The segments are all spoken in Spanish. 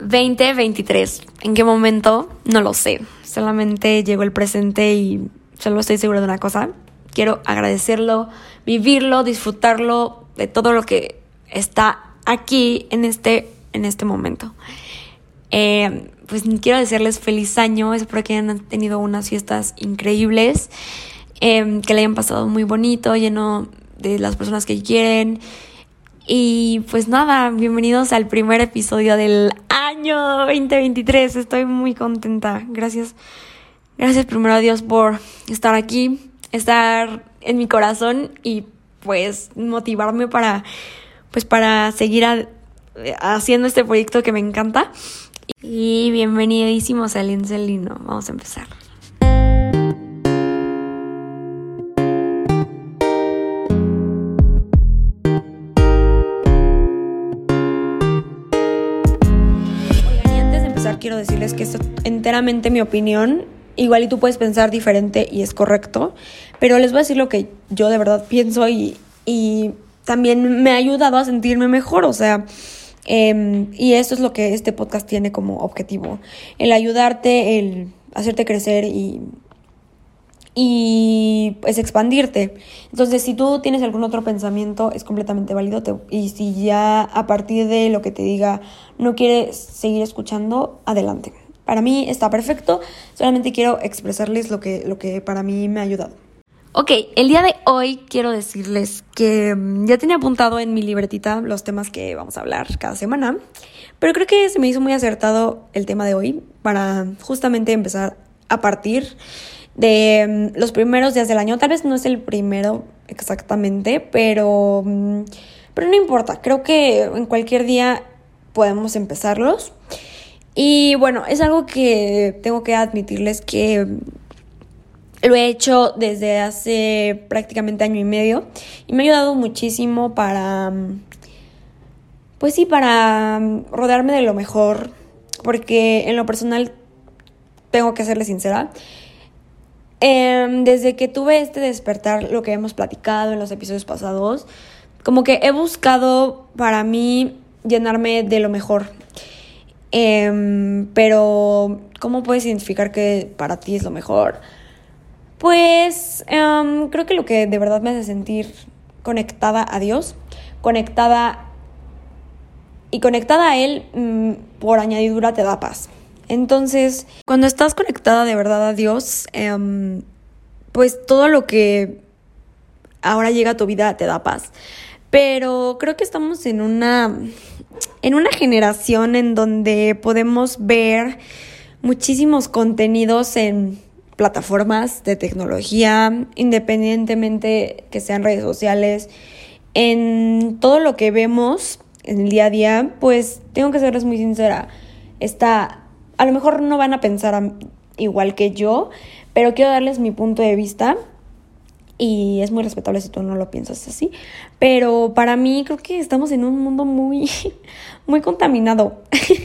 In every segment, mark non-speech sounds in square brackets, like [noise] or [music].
2023. ¿En qué momento? No lo sé. Solamente llegó el presente y solo estoy segura de una cosa. Quiero agradecerlo, vivirlo, disfrutarlo de todo lo que está aquí en este, en este momento. Eh, pues quiero decirles feliz año. Espero que hayan tenido unas fiestas increíbles. Eh, que le hayan pasado muy bonito, lleno de las personas que quieren y pues nada, bienvenidos al primer episodio del año 2023. Estoy muy contenta. Gracias. Gracias primero a Dios por estar aquí, estar en mi corazón y pues motivarme para pues para seguir haciendo este proyecto que me encanta. Y bienvenidísimos al Incelino. Vamos a empezar. Decirles que es enteramente mi opinión. Igual y tú puedes pensar diferente y es correcto, pero les voy a decir lo que yo de verdad pienso y, y también me ha ayudado a sentirme mejor, o sea, eh, y eso es lo que este podcast tiene como objetivo, el ayudarte, el hacerte crecer y y pues expandirte. Entonces, si tú tienes algún otro pensamiento, es completamente válido. y si ya a partir de lo que te diga no quieres seguir escuchando, adelante. Para mí está perfecto, solamente quiero expresarles lo que, lo que para mí me ha ayudado. Ok, el día de hoy quiero decirles que mm, ya tenía apuntado en mi libretita los temas que vamos a hablar cada semana, pero creo que se me hizo muy acertado el tema de hoy para justamente empezar a partir de mm, los primeros días del año. Tal vez no es el primero exactamente, pero, mm, pero no importa. Creo que en cualquier día podemos empezarlos. Y bueno, es algo que tengo que admitirles que lo he hecho desde hace prácticamente año y medio y me ha ayudado muchísimo para, mm, pues sí, para rodearme de lo mejor, porque en lo personal tengo que serle sincera, Em, desde que tuve este despertar, lo que hemos platicado en los episodios pasados, como que he buscado para mí llenarme de lo mejor. Em, pero, ¿cómo puedes identificar que para ti es lo mejor? Pues em, creo que lo que de verdad me hace sentir conectada a Dios, conectada y conectada a Él, mm, por añadidura te da paz. Entonces, cuando estás conectada de verdad a Dios, em, pues todo lo que ahora llega a tu vida te da paz. Pero creo que estamos en una, en una generación en donde podemos ver muchísimos contenidos en plataformas de tecnología, independientemente que sean redes sociales, en todo lo que vemos en el día a día, pues tengo que serles muy sincera, está a lo mejor no van a pensar igual que yo, pero quiero darles mi punto de vista y es muy respetable si tú no lo piensas así, pero para mí creo que estamos en un mundo muy, [laughs] muy contaminado,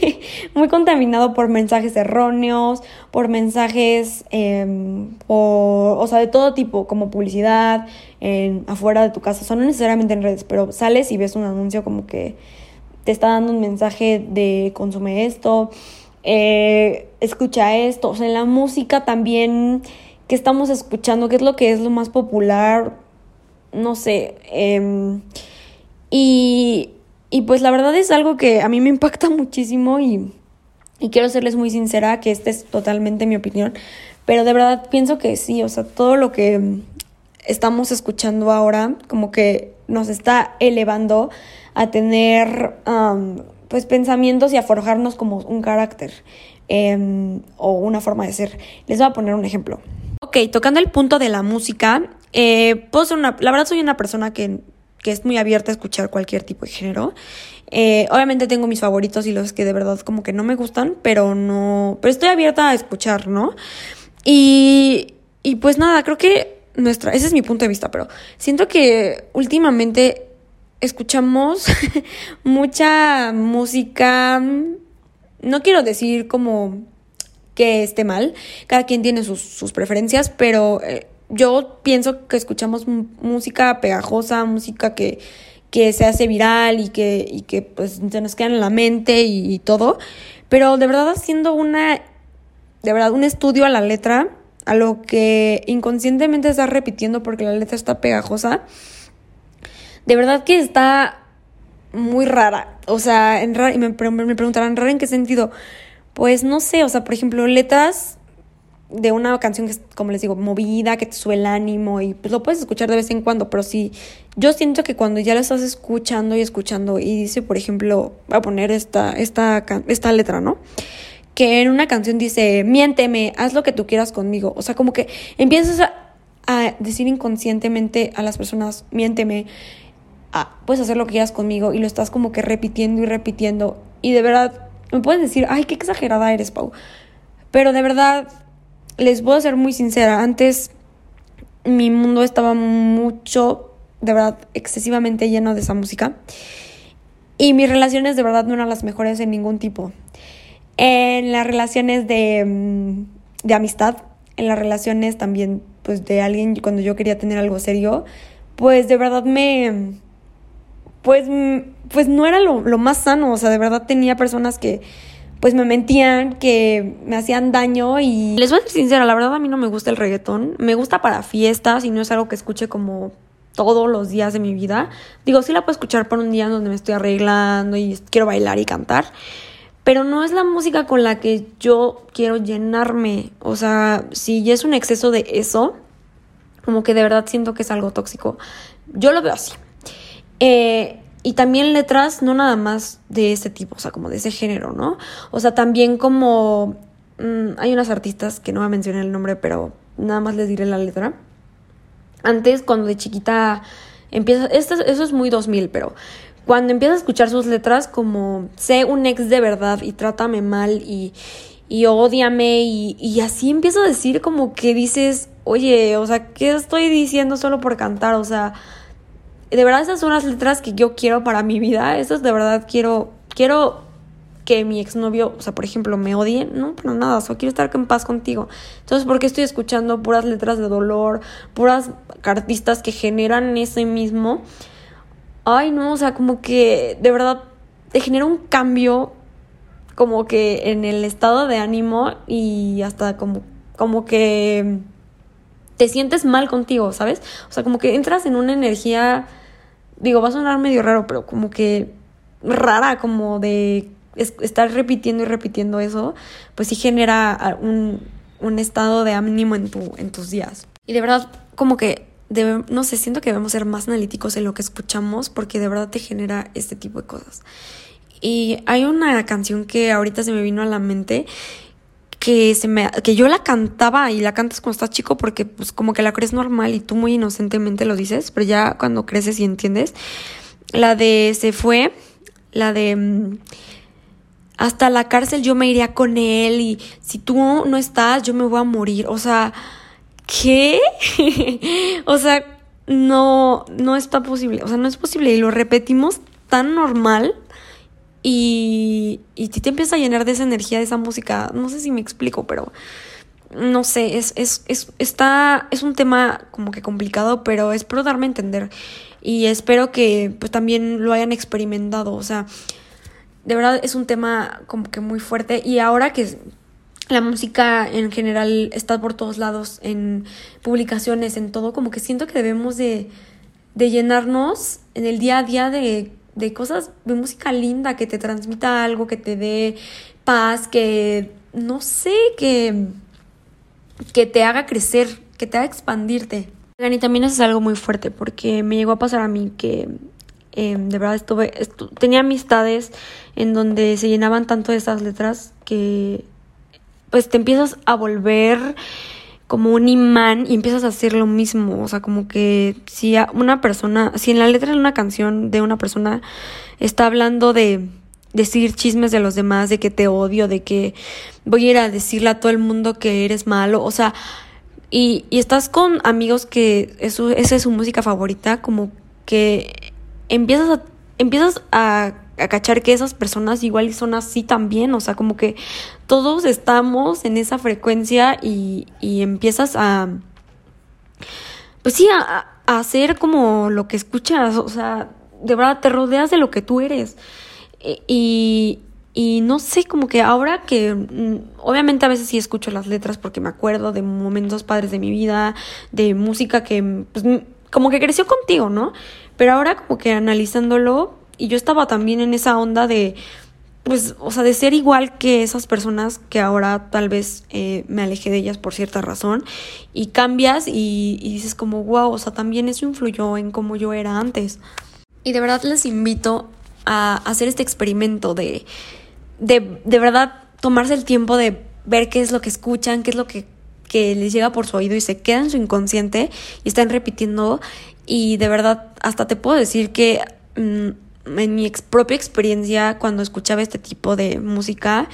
[laughs] muy contaminado por mensajes erróneos, por mensajes, em, o sea, de todo tipo, como publicidad, en, afuera de tu casa, o sea, no necesariamente en redes, pero sales y ves un anuncio como que te está dando un mensaje de consume esto, eh, escucha esto, o sea, la música también que estamos escuchando, qué es lo que es lo más popular, no sé, em, y, y pues la verdad es algo que a mí me [laughs] impacta muchísimo y, y quiero serles muy sincera que esta es totalmente mi opinión, pero de verdad pienso que sí, o sea, todo lo que estamos escuchando ahora como que nos está elevando a tener pues pensamientos y a forjarnos como un carácter em, o una forma de ser. Les voy a poner un ejemplo. Ok, tocando el punto de la música, eh, puedo ser una, la verdad soy una persona que, que, es muy abierta a escuchar cualquier tipo de género. Eh, obviamente tengo mis favoritos y los que de verdad como que no me gustan, pero no, pero estoy abierta a escuchar, ¿no? Y, y pues nada, creo que nuestra, ese es mi punto de vista, pero siento que últimamente escuchamos [laughs] mucha música, no quiero decir como que esté mal, cada quien tiene sus, preferencias, pero eh, yo pienso que escuchamos música pegajosa, música que, que se hace viral y que, y que pues se nos queda en la mente y, y todo. Pero de verdad haciendo una, de verdad, un estudio a la letra, a lo que inconscientemente estás repitiendo porque la letra está pegajosa, de verdad que está muy rara. O sea, en rara, y me, me preguntarán, ¿rara en qué sentido? Pues no sé, o sea, por ejemplo, letras de una canción que es, como les digo, movida, que te sube ánimo y pues lo puedes escuchar de vez en cuando, pero sí, yo siento que cuando ya lo estás escuchando y escuchando y dice, por ejemplo, voy a poner esta, esta, esta letra, ¿no? Que en una canción dice, miénteme, haz lo que tú quieras conmigo. O sea, como que empiezas a, a decir inconscientemente a las personas, miénteme, puedes hacer lo que quieras conmigo y lo estás como que repitiendo y repitiendo. Y de verdad, me pueden decir, ay, qué exagerada eres, Pau. Pero de verdad, les puedo ser muy sincera, antes mi mundo estaba mucho, de verdad, excesivamente lleno de esa música. Y mis relaciones de verdad no eran las mejores en ningún tipo. En las relaciones de, mm, de amistad, en las relaciones también, pues de alguien cuando yo quería tener algo serio, pues de verdad me, pues, pues no era lo, lo más sano, o sea, de verdad tenía personas que, pues me mentían, que me hacían daño y les voy a ser sincera, la verdad a mí no me gusta el reggaetón, me gusta para fiestas y no es algo que escuche como todos los días de mi vida. Digo, sí la puedo escuchar por un día donde me estoy arreglando y quiero bailar y cantar, pero no es la música con la que yo quiero llenarme, o sea, si es un exceso de eso, como que de verdad siento que es algo tóxico. Yo lo veo así. Eh, y también letras no nada más de ese tipo, o sea, como de ese género, ¿no? O sea, también como mm, hay unas artistas que no voy a mencionar el nombre, pero nada más les diré la letra. Antes, cuando de chiquita empieza, esto, eso es muy 2000, pero cuando empiezas a escuchar sus letras como sé un ex de verdad y trátame mal y, y odiame y, y así empiezo a decir como que dices, oye, o sea, ¿qué estoy diciendo solo por cantar? O sea, de verdad esas son las letras que yo quiero para mi vida. Esas de verdad quiero, quiero que mi exnovio, o sea, por ejemplo, me odie. No, pero nada, solo quiero estar en paz contigo. Entonces, ¿por qué estoy escuchando puras letras de dolor, puras artistas que generan ese mismo? Ay, no, o sea, como que de verdad te genera un cambio como que en el estado de ánimo y hasta como, como que te sientes mal contigo, ¿sabes? O sea, como que entras en una energía, digo, va a sonar medio raro, pero como que rara, como de estar repitiendo y repitiendo eso, pues sí genera un, un estado de ánimo en, tu, en tus días. Y de verdad, como que, no sé, siento que debemos ser más analíticos en lo que escuchamos porque de verdad te genera este tipo de cosas. Y hay una canción que ahorita se me vino a la mente que se me que yo la cantaba y la cantas cuando estás chico porque pues como que la crees normal y tú muy inocentemente lo dices, pero ya cuando creces y entiendes. La de se fue, la de mm, hasta la cárcel yo me iría con él y si tú no estás yo me voy a morir, o sea, ¿qué? [laughs] o sea, no no está posible, o sea, no es posible y lo repetimos tan normal y, y te empieza a llenar de esa energía, de esa música. No sé si me explico, pero no sé, es, es, es, está, es un tema como que complicado, pero espero darme a entender. Y espero que pues también lo hayan experimentado. O sea, de verdad es un tema como que muy fuerte. Y ahora que la música en general está por todos lados, en publicaciones, en todo, como que siento que debemos de, de llenarnos en el día a día de de cosas, de música linda que te transmita algo, que te dé paz, que no sé, que, que te haga crecer, que te haga expandirte. Y también eso es algo muy fuerte porque me llegó a pasar a mí que em, de verdad estuve, tenía amistades en donde se llenaban tanto de esas letras que pues te empiezas a volver como un imán y empiezas a hacer lo mismo. O sea, como que si una persona, si en la letra de una canción de una persona está hablando de decir chismes de los demás, de que te odio, de que voy a ir a decirle a todo el mundo que eres malo, o sea, y, y estás con amigos que eso, esa es su música favorita, como que empiezas a, empiezas a a que esas personas igual son así también, o sea, como que todos estamos en esa frecuencia y, y empiezas a, pues sí, a, a, hacer como lo que escuchas, o sea, de verdad te rodeas de lo que tú eres. E, y, y no sé, como que ahora que mm, obviamente a veces sí escucho las letras porque me acuerdo de momentos padres de mi vida, de música que pues, como que creció contigo, ¿no? Pero ahora como que analizándolo, y yo estaba también en esa onda de, pues, o sea, de ser igual que esas personas que ahora tal vez eh, me alejé de ellas por cierta razón, y cambias y, dices como, wow, o sea, también eso influyó en cómo yo era antes. Y de verdad les invito a hacer este experimento de, de, de verdad tomarse el tiempo de ver qué es lo que escuchan, qué es lo que que les llega por su oído y se queda en su inconsciente y están repitiendo y de verdad hasta te puedo decir que mm, en mi propia experiencia cuando escuchaba este tipo de música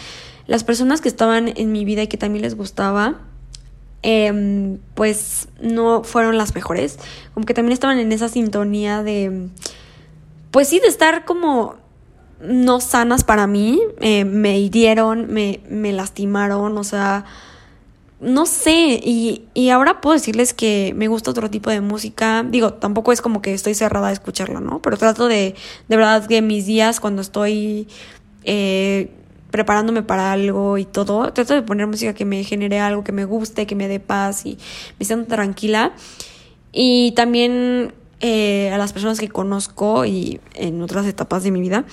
las personas que estaban en mi vida y que también les gustaba em, pues no fueron las mejores. Como que también estaban en esa sintonía de pues sí de estar como no sanas para mí. Eh, me hirieron me, me lastimaron o sea no sé, y, y, ahora puedo decirles que me gusta otro tipo de música. Digo, tampoco es como que estoy cerrada a escucharla, ¿no? Pero trato de, de verdad que mis días cuando estoy eh, preparándome para algo y todo, trato de poner música que me genere algo, que me guste, que me dé paz y me siento tranquila. Y también eh, a las personas que conozco y en otras etapas de mi vida,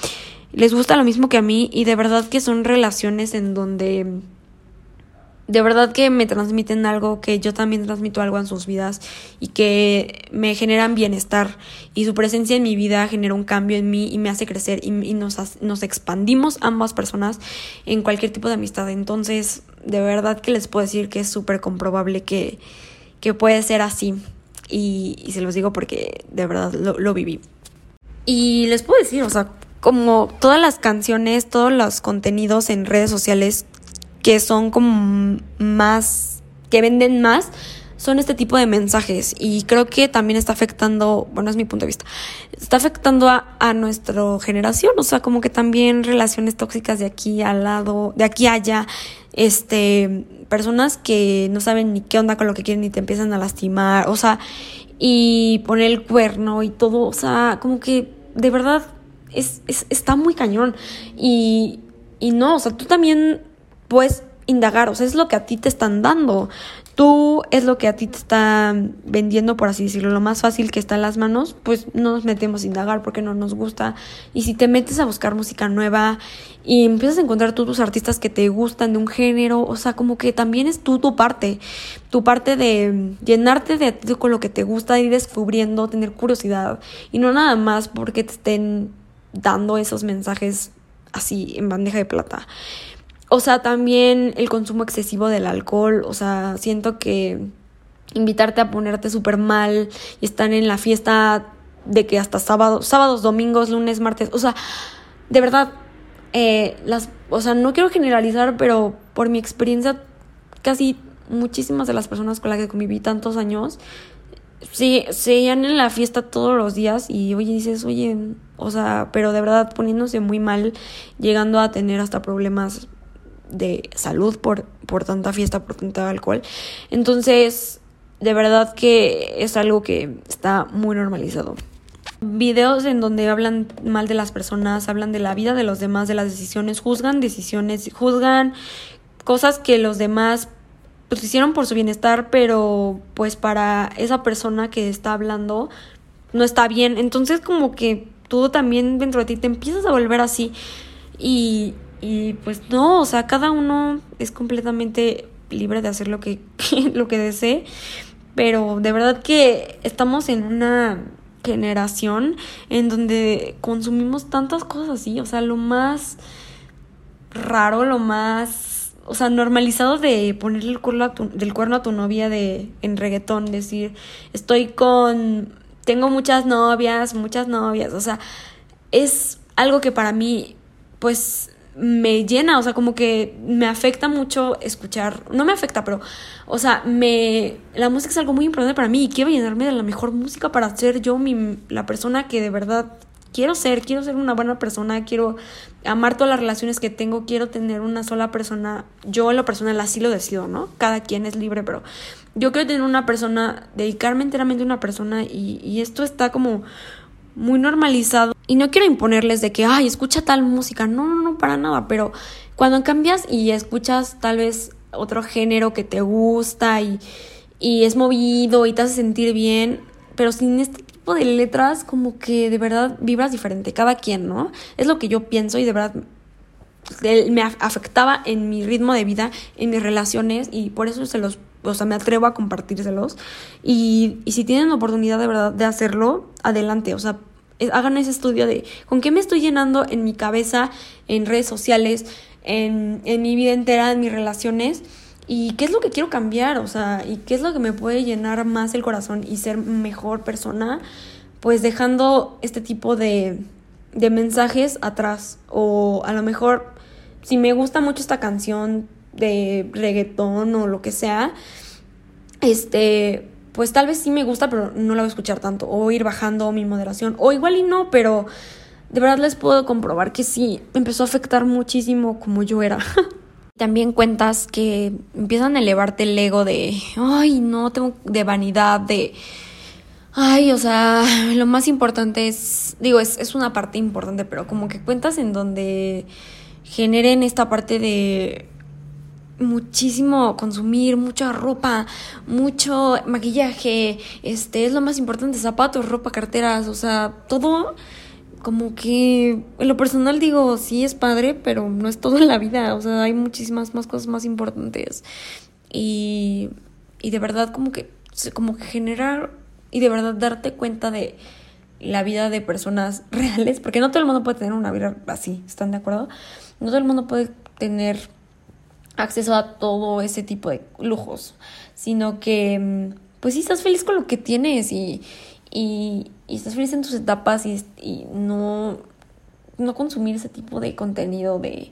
les gusta lo mismo que a mí y de verdad que son relaciones en donde de verdad que me transmiten algo, que yo también transmito algo en sus vidas y que me generan bienestar y su presencia en mi vida genera un cambio en mí y me hace crecer y, nos, nos expandimos ambas personas en cualquier tipo de amistad. Entonces, de verdad que les puedo decir que es súper comprobable que, que puede ser así y, y, se los digo porque de verdad lo, lo viví. Y les puedo decir, o sea, como todas las canciones, todos los contenidos en redes sociales que son como más, que venden más, son este tipo de mensajes. Y creo que también está afectando, bueno, es mi punto de vista, está afectando a, a nuestra generación, o sea, como que también relaciones tóxicas de aquí al lado, de aquí allá, este, personas que no saben ni qué onda con lo que quieren y te empiezan a lastimar, o sea, y poner el cuerno y todo, o sea, como que de verdad es, es está muy cañón. Y, y no, o sea, tú también puedes indagar, o sea, es lo que a ti te están dando. Tú es lo que a ti te están vendiendo, por así decirlo, lo más fácil que está en las manos, pues no nos metemos a indagar porque no nos gusta. Y si te metes a buscar música nueva y empiezas a encontrar tú tus artistas que te gustan de un género, o sea, como que también es tú tu parte, tu parte de llenarte de ti con lo que te gusta, ir descubriendo, tener curiosidad y no nada más porque te estén dando esos mensajes así en bandeja de plata. O sea, también el consumo excesivo del alcohol, o sea, siento que invitarte a ponerte súper mal y estar en la fiesta de que hasta sábado, sábados, domingos, lunes, martes, o sea, de verdad, eh, las, o sea, no quiero generalizar, pero por mi experiencia, casi muchísimas de las personas con las que conviví tantos años, sí, seguían en la fiesta todos los días y oye, dices, oye, o sea, pero de verdad poniéndose muy mal, llegando a tener hasta problemas de salud por, por tanta fiesta, por tanto alcohol. Entonces, de verdad que es algo que está muy normalizado. Videos en donde hablan mal de las personas, hablan de la vida de los demás, de las decisiones, juzgan decisiones, juzgan cosas que los demás pues hicieron por su bienestar, pero pues para esa persona que está hablando no está bien. Entonces como que tú también dentro de ti te empiezas a volver así y y pues no, o sea, cada uno es completamente libre de hacer lo que, [laughs] lo que desee, pero de verdad que estamos en una generación en donde consumimos tantas cosas así, o sea, lo más raro, lo más, o sea, normalizado de ponerle el cuerno a tu, del cuerno a tu novia de en reggaetón, decir, estoy con, tengo muchas novias, muchas novias, o sea, es algo que para mí, pues, me llena, o sea, como que me afecta mucho escuchar, no me afecta, pero, o sea, me, la música es algo muy importante para mí y quiero llenarme de la mejor música para ser yo mi, la persona que de verdad quiero ser, quiero ser una buena persona, quiero amar todas las relaciones que tengo, quiero tener una sola persona, yo en lo personal así lo decido, ¿no? Cada quien es libre, pero yo quiero tener una persona, dedicarme enteramente a una persona y, y esto está como muy normalizado. Y no quiero imponerles de que, ay, escucha tal música. No, no, no, para nada. Pero cuando cambias y escuchas tal vez otro género que te gusta y, y es movido y te hace sentir bien, pero sin este tipo de letras, como que de verdad vibras diferente, cada quien, ¿no? Es lo que yo pienso y de verdad me afectaba en mi ritmo de vida, en mis relaciones y por eso se los, o sea, me atrevo a compartírselos. Y, y si tienen la oportunidad de verdad de hacerlo, adelante, o sea, hagan ese estudio de con qué me estoy llenando en mi cabeza, en redes sociales, en, en mi vida entera, en mis relaciones y qué es lo que quiero cambiar, o sea, y qué es lo que me puede llenar más el corazón y ser mejor persona, pues dejando este tipo de, de mensajes atrás. O a lo mejor si me gusta mucho esta canción de reggaetón o lo que sea, este, pues tal vez sí me gusta, pero no la voy a escuchar tanto, o ir bajando mi moderación, o igual y no, pero de verdad les puedo comprobar que sí, empezó a afectar muchísimo como yo era. [laughs] También cuentas que empiezan a elevarte el ego de, ay, no, tengo de vanidad, de, ay, o sea, [laughs] lo más importante es, digo, es, es una parte importante, pero como que cuentas en donde generen esta parte de muchísimo consumir, mucha ropa, mucho maquillaje, este es lo más importante, zapatos, ropa, carteras, o sea, todo como que en lo personal digo, sí es padre, pero no es todo en la vida, o sea, hay muchísimas más cosas más importantes. Y, y de verdad como que como que generar y de verdad darte cuenta de la vida de personas [laughs] reales, porque no todo el mundo puede tener una vida así, ¿están de acuerdo? No todo el mundo puede tener acceso a todo ese tipo de lujos, sino que mm, pues sí estás feliz con lo que tienes y, y, estás feliz en tus etapas y, y, no, no consumir ese tipo de contenido de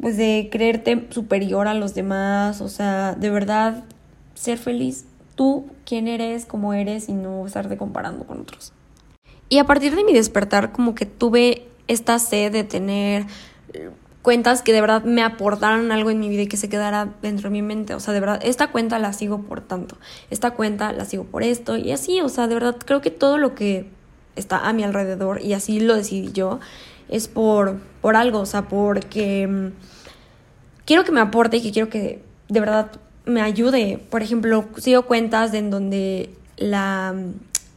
pues de creerte superior a los demás, o sea, de verdad ser feliz tú, quién eres, cómo eres y no estarte comparando con otros. Y a partir de mi despertar como que tuve esta sed de tener cuentas que de verdad me aportaran algo en mi vida y que se quedara dentro de mi mente. O sea, de verdad, esta cuenta la sigo por tanto, esta cuenta la sigo por esto y así, o sea, de verdad creo que todo lo que está a mi alrededor y así lo decidí yo es por, por algo, o sea, porque mm, quiero que me aporte y que quiero que de verdad me ayude. Por ejemplo, sigo cuentas en donde la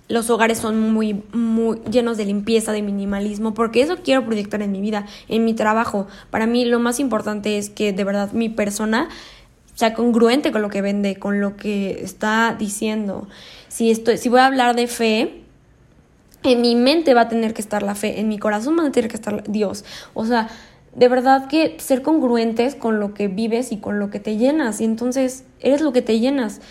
los hogares son muy, muy llenos de limpieza, de minimalismo, porque eso quiero proyectar en mi vida, en mi trabajo. Para mí lo más importante es que de verdad mi persona sea congruente con lo que vende, con lo que está diciendo. Si, estoy, si voy a hablar de fe, en mi mente va a tener que estar la fe, en mi corazón va a tener que estar Dios. O sea, de verdad que ser congruentes con lo que vives y con lo que te llenas. Y entonces eres lo que te llenas.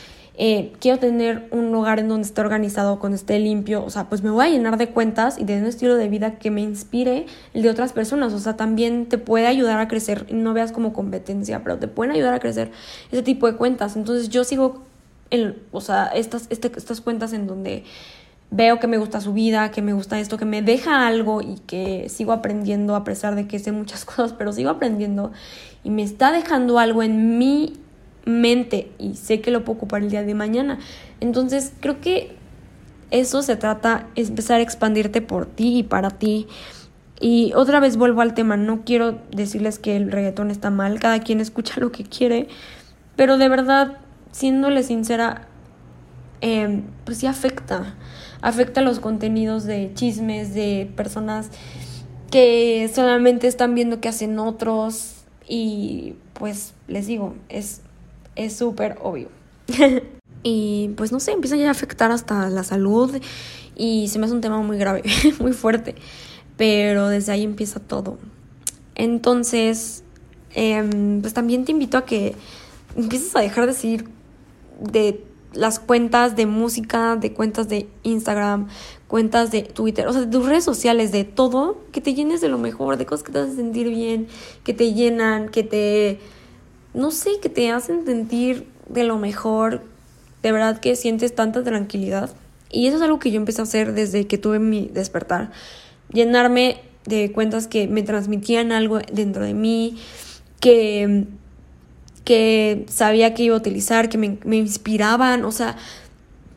Eh, quiero tener un lugar en donde esté organizado, cuando esté limpio, o sea, pues me voy a llenar de cuentas y de un estilo de vida que me inspire el de otras personas, o sea, también te puede ayudar a crecer, no veas como competencia, pero te pueden ayudar a crecer ese tipo de cuentas. Entonces yo sigo, el, o sea, estas, este, estas cuentas en donde veo que me gusta su vida, que me gusta esto, que me deja algo y que sigo aprendiendo a pesar de que sé muchas [laughs] cosas, pero sigo aprendiendo y me está dejando algo en mi mente y sé que lo puedo ocupar el día de mañana. Entonces creo que eso se trata, empezar a expandirte por ti y para ti. Y otra vez vuelvo al tema, no quiero decirles que el reggaetón está mal, cada quien escucha lo que quiere, pero de verdad, siéndole sincera, em, pues sí afecta, afecta los contenidos de chismes de personas que solamente están viendo que hacen otros y pues les digo, es es súper obvio. [laughs] y pues no sé, empieza ya a afectar hasta la salud y se me hace un tema muy grave, [laughs] muy fuerte, pero desde ahí empieza todo. Entonces, em, pues también te invito a que empieces a dejar de seguir de las cuentas de música, de cuentas de Instagram, cuentas de Twitter, o sea, de tus redes sociales, de todo, que te llenes de lo mejor, de cosas que te hacen sentir bien, que te llenan, que te no sé, que te hacen sentir de lo mejor, de verdad que sientes tanta tranquilidad. Y eso es algo que yo empecé a hacer desde que tuve mi despertar. Llenarme de cuentas que me transmitían algo dentro de mí, que, que sabía que iba a utilizar, que me, me inspiraban. O sea,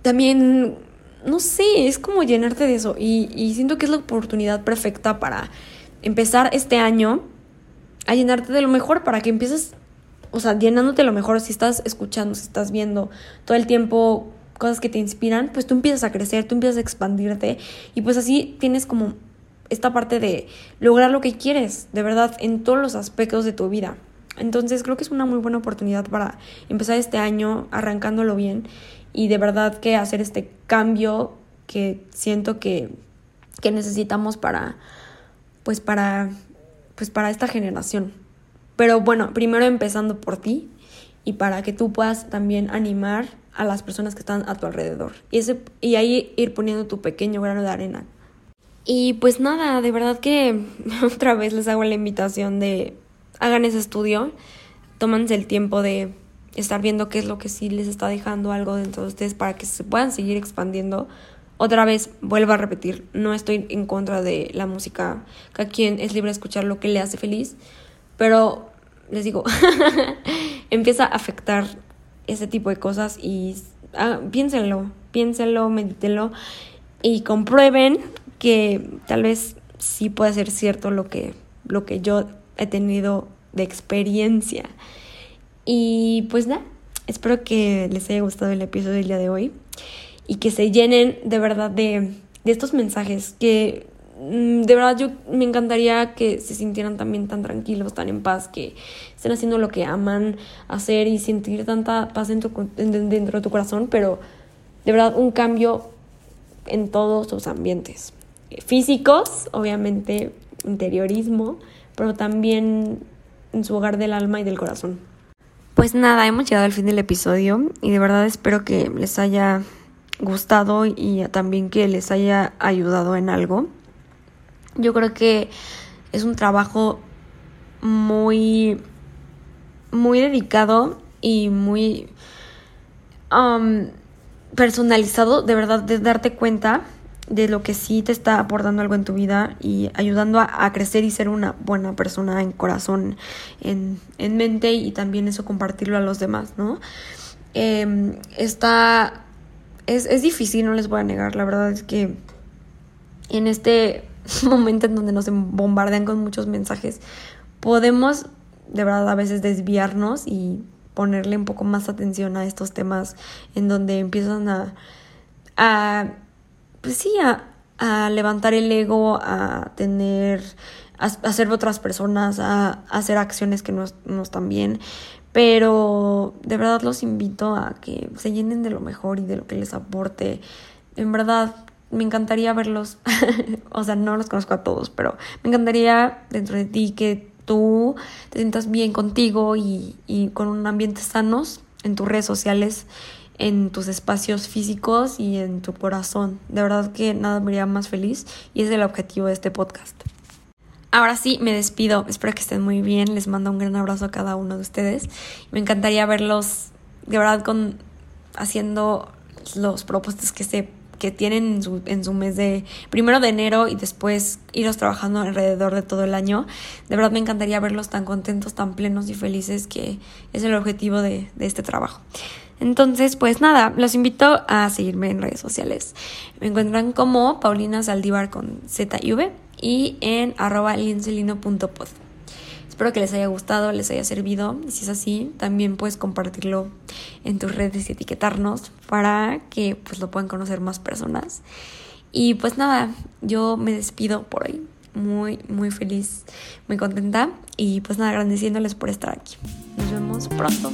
también no sé, es como llenarte de eso. Y, y siento que es la oportunidad perfecta para empezar este año a llenarte de lo mejor, para que empieces, o sea, llenándote lo mejor. Si estás escuchando, si estás viendo todo el tiempo cosas que te inspiran, pues tú empiezas a crecer, tú empiezas a expandirte y pues así tienes como esta parte de lograr lo que quieres, de verdad, en todos los aspectos de tu vida. Entonces creo que es una muy buena oportunidad para empezar este año arrancándolo bien y de verdad que hacer este cambio que siento que, que necesitamos para pues para pues para esta generación. Pero bueno, primero empezando por ti y para que tú puedas también animar a las personas que están a tu alrededor. Y, ahí ir poniendo tu pequeño grano de arena. Y pues nada, de verdad que [laughs] otra vez les hago la invitación de hagan ese estudio, tómanse el tiempo de estar viendo qué es lo que sí les está dejando algo dentro de ustedes para que se puedan seguir expandiendo. Otra vez, vuelvo a repetir, no estoy en contra de la música, cada quien es libre de escuchar lo que le hace feliz, pero les digo, [laughs] empieza a afectar ese tipo de cosas y ah, piénsenlo, piénsenlo, medítenlo y comprueben que tal vez sí puede ser cierto lo que, lo que yo he tenido de experiencia. Y pues nada, espero que les haya gustado el episodio del día de hoy y que se llenen de verdad de, de estos mensajes que de verdad yo me encantaría que se sintieran también tan tranquilos, tan en paz, que estén haciendo lo que aman hacer y sentir tanta paz dentro, dentro de tu corazón, pero de verdad un cambio en todos sus ambientes. Físicos, obviamente, interiorismo, pero también en su hogar del alma y del corazón. Pues nada, hemos llegado al fin del episodio y de verdad espero que les haya gustado y también que les haya ayudado en algo. Yo creo que es un trabajo muy muy dedicado y muy um, personalizado, de verdad, de darte cuenta de lo que sí te está aportando algo en tu vida y ayudando a, crecer y ser una buena persona en corazón, en, en, mente y también eso compartirlo a los demás, ¿no? Em, está, es, es difícil, no les voy a negar, la verdad es que en este [laughs] momento en donde nos bombardean con muchos mensajes, podemos de verdad a veces desviarnos y ponerle un poco más atención a estos temas en donde empiezan a, a pues sí, a, a levantar el ego, a tener, a, a ser otras personas, a, hacer acciones que no, no están bien. Pero de verdad los invito a que se llenen de lo mejor y de lo que les aporte. En verdad, me encantaría verlos, [laughs] o sea, no los conozco a todos, pero me encantaría dentro de ti que tú te sientas bien contigo y, y con un ambiente sanos en tus redes sociales, en tus espacios físicos y en tu corazón. De verdad que nada me haría más feliz y es el objetivo de este podcast. Ahora sí, me despido. Espero que estén muy bien. Les mando un gran abrazo a cada uno de ustedes. Me encantaría verlos de verdad con haciendo los propósitos que se que tienen en su, en su mes de primero de enero y después iros trabajando alrededor de todo el año. De verdad me encantaría verlos tan contentos, tan plenos y felices que es el objetivo de, este trabajo. Entonces, pues nada, los invito a seguirme en redes sociales. Me encuentran como Paulina Saldívar con Z y V y en arroba lincelino.pod. Espero que les haya gustado, les haya servido. Y si es así, también puedes compartirlo en tus redes y etiquetarnos para que pues lo puedan conocer más personas. Y pues nada, yo me despido por hoy. Muy, muy feliz, muy contenta. Y pues nada, agradeciéndoles por estar aquí. Nos vemos pronto.